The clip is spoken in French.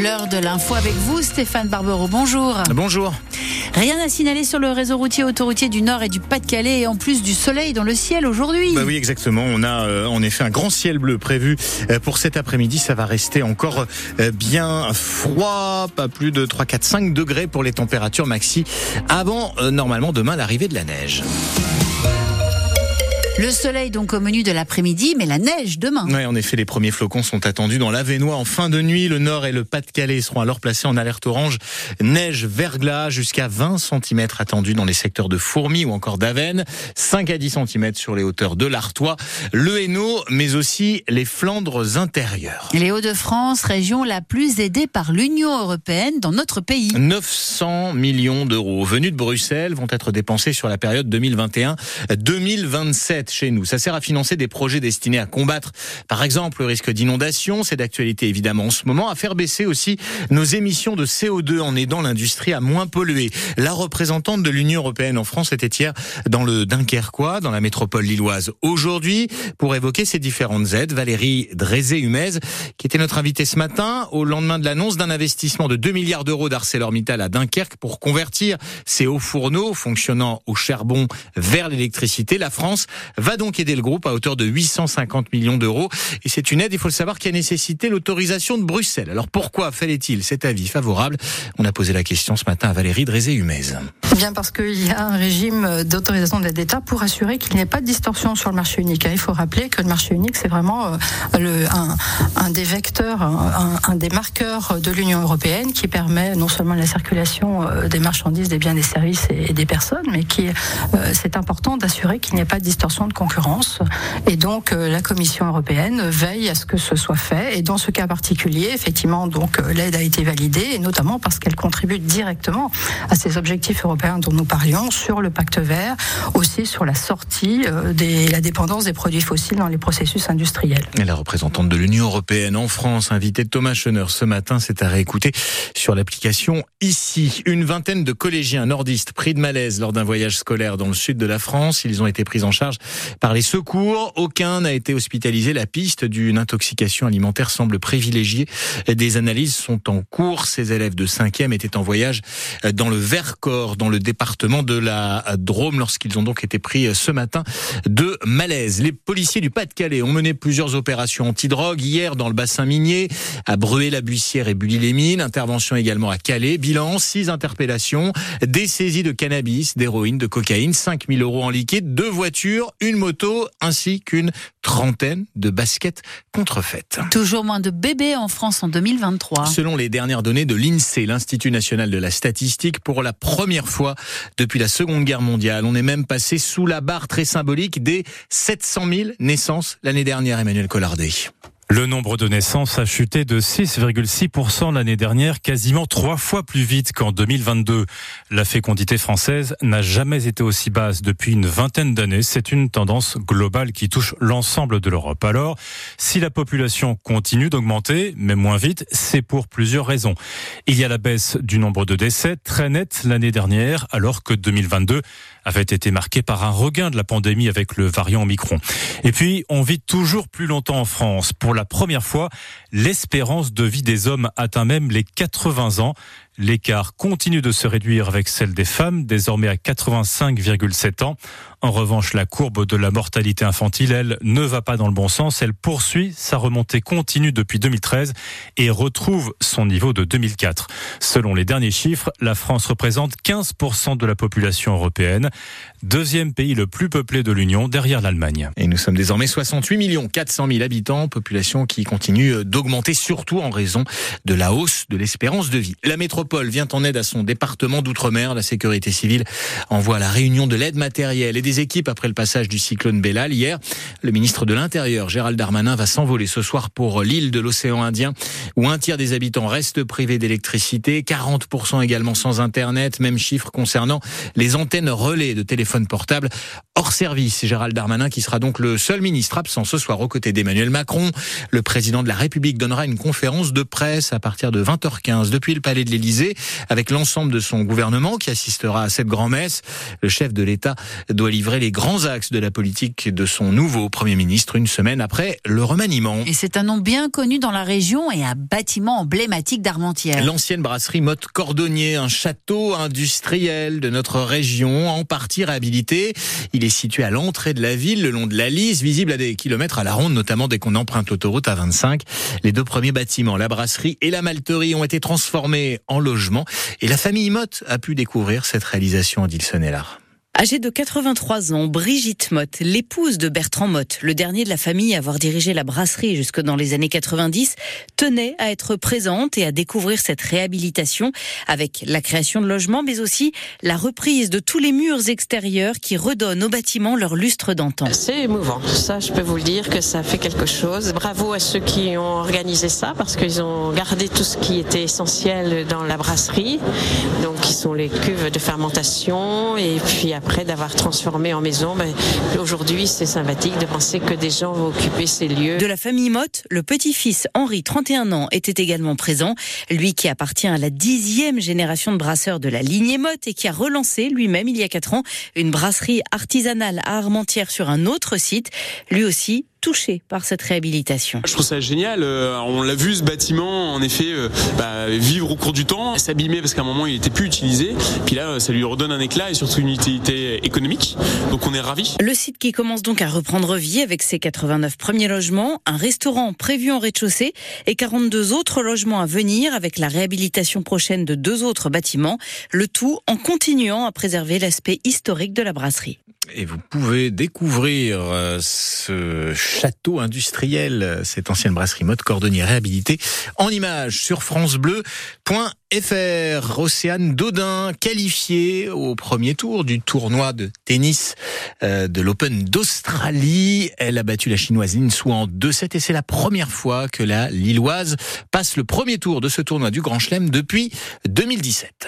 L'heure de l'info avec vous, Stéphane Barbero. Bonjour. Bonjour. Rien à signaler sur le réseau routier autoroutier du Nord et du Pas-de-Calais et en plus du soleil dans le ciel aujourd'hui. Bah oui, exactement. On a euh, en effet un grand ciel bleu prévu euh, pour cet après-midi. Ça va rester encore euh, bien froid, pas plus de 3, 4, 5 degrés pour les températures maxi avant normalement demain l'arrivée de la neige. Le soleil donc au menu de l'après-midi, mais la neige demain. Oui, en effet, les premiers flocons sont attendus dans l'Avenois en fin de nuit. Le Nord et le Pas-de-Calais seront alors placés en alerte orange. Neige, verglas, jusqu'à 20 cm attendus dans les secteurs de Fourmis ou encore d'Avenne. 5 à 10 cm sur les hauteurs de l'Artois, le Hainaut, mais aussi les Flandres intérieures. Les Hauts-de-France, région la plus aidée par l'Union européenne dans notre pays. 900 millions d'euros venus de Bruxelles vont être dépensés sur la période 2021-2027 chez nous. Ça sert à financer des projets destinés à combattre, par exemple, le risque d'inondation. C'est d'actualité évidemment en ce moment. À faire baisser aussi nos émissions de CO2 en aidant l'industrie à moins polluer. La représentante de l'Union européenne en France était hier dans le Dunkerquois, dans la métropole lilloise. Aujourd'hui, pour évoquer ces différentes aides, Valérie Drézé-Humez, qui était notre invitée ce matin, au lendemain de l'annonce d'un investissement de 2 milliards d'euros d'ArcelorMittal à Dunkerque pour convertir ces hauts fourneaux fonctionnant au charbon vers l'électricité. La France va donc aider le groupe à hauteur de 850 millions d'euros. Et c'est une aide, il faut le savoir, qui a nécessité l'autorisation de Bruxelles. Alors pourquoi fallait-il cet avis favorable? On a posé la question ce matin à Valérie Drézé-Humez. Bien parce qu'il y a un régime d'autorisation de l'aide d'État pour assurer qu'il n'y ait pas de distorsion sur le marché unique. Il faut rappeler que le marché unique, c'est vraiment euh, un, des vecteurs, un, un, des marqueurs de l'Union européenne qui permet non seulement la circulation euh, des marchandises, des biens, des services et des personnes, mais qui euh, c'est important d'assurer qu'il n'y ait pas de distorsion de concurrence. Et donc, euh, la Commission européenne veille à ce que ce soit fait. Et dans ce cas particulier, effectivement, donc euh, l'aide a été validée, et notamment parce qu'elle contribue directement à ces objectifs européens dont nous parlions sur le pacte vert, aussi sur la sortie euh, des la dépendance des produits fossiles dans les processus industriels. La représentante de l'Union européenne en France, invitée Thomas Schoner ce matin, s'est à réécouter sur l'application ici. Une vingtaine de collégiens nordistes pris de malaise lors d'un voyage scolaire dans le sud de la France. Ils ont été pris en charge par les secours. Aucun n'a été hospitalisé. La piste d'une intoxication alimentaire semble privilégiée. Des analyses sont en cours. Ces élèves de 5e étaient en voyage dans le Vercors, dans le département de la Drôme, lorsqu'ils ont donc été pris ce matin de malaise. Les policiers du Pas-de-Calais ont mené plusieurs opérations anti-drogue hier dans le bassin minier, à Bruay-la-Buissière et Bully-les-Mines. Intervention également à Calais. Bilan, six interpellations, des saisies de cannabis, d'héroïne, de cocaïne, 5000 euros en liquide, deux voitures, moto ainsi qu'une trentaine de baskets contrefaites. Toujours moins de bébés en France en 2023. Selon les dernières données de l'INSEE, l'Institut national de la statistique, pour la première fois depuis la Seconde Guerre mondiale, on est même passé sous la barre très symbolique des 700 000 naissances l'année dernière, Emmanuel Collardet. Le nombre de naissances a chuté de 6,6% l'année dernière, quasiment trois fois plus vite qu'en 2022. La fécondité française n'a jamais été aussi basse depuis une vingtaine d'années. C'est une tendance globale qui touche l'ensemble de l'Europe. Alors, si la population continue d'augmenter, mais moins vite, c'est pour plusieurs raisons. Il y a la baisse du nombre de décès très nette l'année dernière, alors que 2022 avait été marqué par un regain de la pandémie avec le variant Omicron. Et puis, on vit toujours plus longtemps en France. Pour la première fois, l'espérance de vie des hommes atteint même les 80 ans. L'écart continue de se réduire avec celle des femmes, désormais à 85,7 ans. En revanche, la courbe de la mortalité infantile, elle, ne va pas dans le bon sens. Elle poursuit sa remontée continue depuis 2013 et retrouve son niveau de 2004. Selon les derniers chiffres, la France représente 15% de la population européenne, deuxième pays le plus peuplé de l'Union derrière l'Allemagne. Et nous sommes désormais 68 millions 400 000 habitants, population qui continue d'augmenter surtout en raison de la hausse de l'espérance de vie. La métropole vient en aide à son département d'outre-mer. La sécurité civile envoie la réunion de l'aide matérielle et des équipes après le passage du cyclone Bellal. Hier, le ministre de l'Intérieur, Gérald Darmanin, va s'envoler ce soir pour l'île de l'océan Indien, où un tiers des habitants restent privés d'électricité, 40% également sans Internet, même chiffre concernant les antennes relais de téléphone portable hors service. Gérald Darmanin qui sera donc le seul ministre absent ce soir aux côtés d'Emmanuel Macron. Le président de la République donnera une conférence de presse à partir de 20h15 depuis le palais de l'Élysée avec l'ensemble de son gouvernement qui assistera à cette grand-messe. Le chef de l'État doit livrer les grands axes de la politique de son nouveau Premier ministre une semaine après le remaniement. Et c'est un nom bien connu dans la région et un bâtiment emblématique d'Armentières. L'ancienne brasserie Motte Cordonnier, un château industriel de notre région, en partie réhabilité. Il est situé à l'entrée de la ville, le long de la Lys, visible à des kilomètres à la ronde, notamment dès qu'on emprunte l'autoroute à 25. Les deux premiers bâtiments, la brasserie et la malterie, ont été transformés en logements. Et la famille Motte a pu découvrir cette réalisation Dilson-et-Lard. Âgée de 83 ans, Brigitte Motte, l'épouse de Bertrand Motte, le dernier de la famille à avoir dirigé la brasserie jusque dans les années 90, tenait à être présente et à découvrir cette réhabilitation avec la création de logements, mais aussi la reprise de tous les murs extérieurs qui redonnent au bâtiment leur lustre d'antan. C'est émouvant. Ça, je peux vous le dire que ça fait quelque chose. Bravo à ceux qui ont organisé ça parce qu'ils ont gardé tout ce qui était essentiel dans la brasserie. Donc, qui sont les cuves de fermentation et puis après après d'avoir transformé en maison, ben, aujourd'hui c'est sympathique de penser que des gens vont occuper ces lieux. De la famille Motte, le petit-fils Henri, 31 ans, était également présent. Lui qui appartient à la dixième génération de brasseurs de la lignée Motte et qui a relancé lui-même il y a quatre ans une brasserie artisanale à Armentières sur un autre site. Lui aussi touché par cette réhabilitation. Je trouve ça génial. Euh, on l'a vu ce bâtiment, en effet, euh, bah, vivre au cours du temps, s'abîmer parce qu'à un moment il était plus utilisé. Puis là, ça lui redonne un éclat et surtout une utilité économique. Donc on est ravis. Le site qui commence donc à reprendre vie avec ses 89 premiers logements, un restaurant prévu en rez-de-chaussée et 42 autres logements à venir avec la réhabilitation prochaine de deux autres bâtiments. Le tout en continuant à préserver l'aspect historique de la brasserie. Et vous pouvez découvrir euh, ce château industriel, cette ancienne brasserie mode cordonnier réhabilitée en images sur francebleu.fr. Océane Dodin, qualifiée au premier tour du tournoi de tennis euh, de l'Open d'Australie. Elle a battu la chinoise Lin en 2-7 et c'est la première fois que la Lilloise passe le premier tour de ce tournoi du Grand Chelem depuis 2017.